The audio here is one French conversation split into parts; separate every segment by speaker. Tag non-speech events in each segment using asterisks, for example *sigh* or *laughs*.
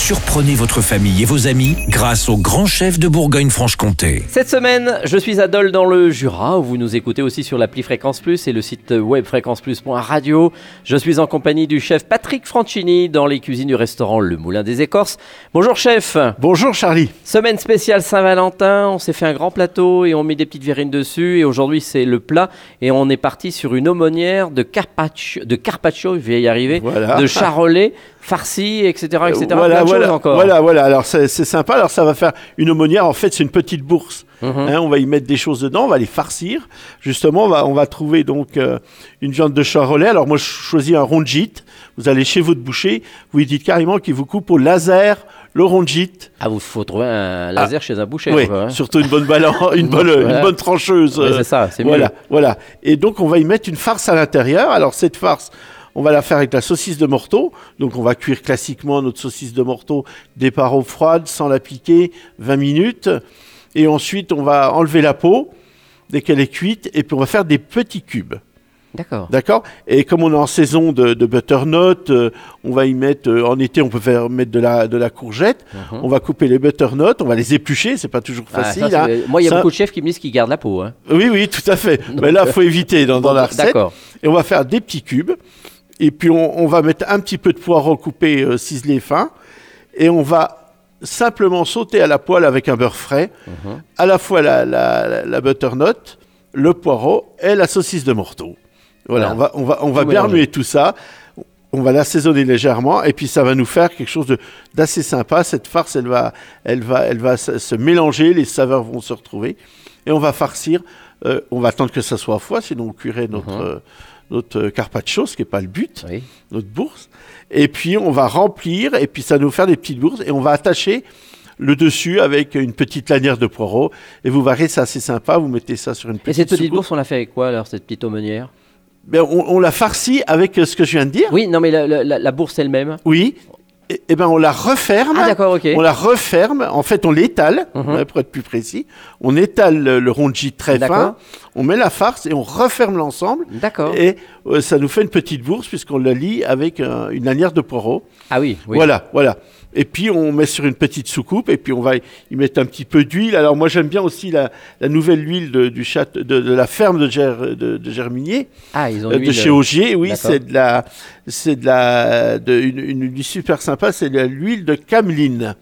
Speaker 1: Surprenez votre famille et vos amis grâce au grand chef de Bourgogne-Franche-Comté.
Speaker 2: Cette semaine, je suis à Dole dans le Jura, où vous nous écoutez aussi sur l'appli Fréquence Plus et le site web fréquenceplus.radio. Je suis en compagnie du chef Patrick Franchini dans les cuisines du restaurant Le Moulin des Écorces. Bonjour chef
Speaker 3: Bonjour Charlie.
Speaker 2: Semaine spéciale Saint-Valentin, on s'est fait un grand plateau et on met des petites verrines dessus et aujourd'hui c'est le plat et on est parti sur une aumônière de carpaccio, de carpaccio, je vais y arriver,
Speaker 3: Voilà.
Speaker 2: de charolais, farci, etc. etc.
Speaker 3: voilà,
Speaker 2: plein de
Speaker 3: voilà,
Speaker 2: choses encore.
Speaker 3: voilà, voilà. Alors c'est c'est sympa. Alors ça va faire une aumônière. En fait, c'est une petite bourse.
Speaker 2: Mhm.
Speaker 3: Hein, on va y mettre des choses dedans. On va les farcir. Justement, on va, on va trouver donc euh, une viande de charolais. Alors moi, je choisis un rongit. Vous allez chez votre boucher. Vous lui dites carrément qu'il vous coupe au laser le rongit.
Speaker 2: Ah, vous faut trouver un laser chez un boucher.
Speaker 3: Oui,
Speaker 2: quoi, hein.
Speaker 3: surtout une bonne balance, *laughs* une bonne,
Speaker 2: Voilà.
Speaker 3: une bonne trancheuse. Euh,
Speaker 2: c'est ça, c'est
Speaker 3: voilà,
Speaker 2: mieux.
Speaker 3: voilà. Et donc, on va y mettre une farce à l'intérieur. Alors, cette farce, on va la faire avec la saucisse de morteau. Donc, on va cuire classiquement notre saucisse de morteau des parois froides, sans la piquer, 20 minutes. Et ensuite, on va enlever la peau dès qu'elle est cuite. Et puis, on va faire des petits cubes.
Speaker 2: D'accord.
Speaker 3: D'accord? Et comme on est en saison de, de butternut, euh, on va y mettre, euh, en été, on peut faire mettre de la, de la courgette.
Speaker 2: Mhm.
Speaker 3: On va couper les butternuts, on va les éplucher, c'est pas toujours
Speaker 2: Ah,
Speaker 3: facile.
Speaker 2: ça,
Speaker 3: hein.
Speaker 2: Moi, il y a
Speaker 3: Ça-
Speaker 2: beaucoup de chefs qui me disent qu'ils gardent la peau. hein.
Speaker 3: Oui, oui, tout à fait. *laughs*
Speaker 2: Donc,
Speaker 3: Mais là, faut éviter dans, dans la recette.
Speaker 2: D'accord.
Speaker 3: Et on va faire des petits cubes. Et puis, on, on va mettre un petit peu de poireau coupé, euh, ciselé fin. Et on va simplement sauter à la poêle avec un beurre frais,
Speaker 2: Mhm.
Speaker 3: à la fois la, la, la- la butternut, le poireau et la saucisse de morteau. Voilà,
Speaker 2: Voilà.
Speaker 3: on va, on va, on va bien remuer tout ça. On va l'assaisonner légèrement et puis ça va nous faire quelque chose d'assez sympa. Cette farce, elle va, elle va, elle va se, mélanger, les saveurs vont se retrouver et on va farcir. euh, on va attendre que ça soit à foie, sinon on cuirait notre,
Speaker 2: Mhm.
Speaker 3: euh, notre euh, carpaccio, ce qui n'est pas le but,
Speaker 2: Oui.
Speaker 3: notre bourse. Et puis on va remplir et puis ça va nous faire des petites bourses et on va attacher le dessus avec une petite lanière de poireau. Et vous verrez, c'est assez sympa. Vous mettez ça sur une petite
Speaker 2: Et cette petite bourse, on l'a fait avec quoi alors, cette petite aumônière?
Speaker 3: Ben, on, on la farcit avec euh, ce que je viens de dire.
Speaker 2: Oui, non, mais la, la- la- la bourse elle-même.
Speaker 3: Oui. Et, et ben on la referme.
Speaker 2: Ah, d'accord, ok.
Speaker 3: On la referme. En fait, on l'étale,
Speaker 2: Mhm.
Speaker 3: ouais, pour être plus précis. On étale le, le très fin. On met la farce et on referme l'ensemble.
Speaker 2: D'accord.
Speaker 3: Et euh, ça nous fait une petite bourse puisqu'on la lie avec euh, une lanière de poireau.
Speaker 2: Ah oui, oui.
Speaker 3: Voilà, voilà. Et puis on met sur une petite soucoupe et puis on va y mettre un petit peu d'huile. Alors moi j'aime bien aussi la, la nouvelle huile de, du château, de, de la ferme de, Ger- de, de Germigné,
Speaker 2: Ah, ils ont
Speaker 3: euh, de chez Augier. Oui, c'est de la, c'est de la, une, une huile super sympa. C'est de l'huile de cameline.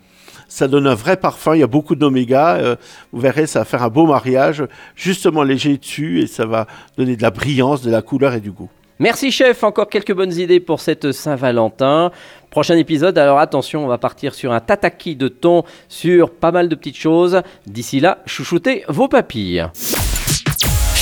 Speaker 3: Ça donne un vrai parfum. Il y a beaucoup d'oméga. euh, vous verrez, ça va faire un beau mariage, justement léger dessus et ça va donner de la brillance, de la couleur et du goût.
Speaker 2: Merci chef, encore quelques bonnes idées pour cette Saint-Valentin. Prochain épisode, alors attention, on va partir sur un tataki de thon, sur pas mal de petites choses. D'ici là, chouchoutez vos papilles.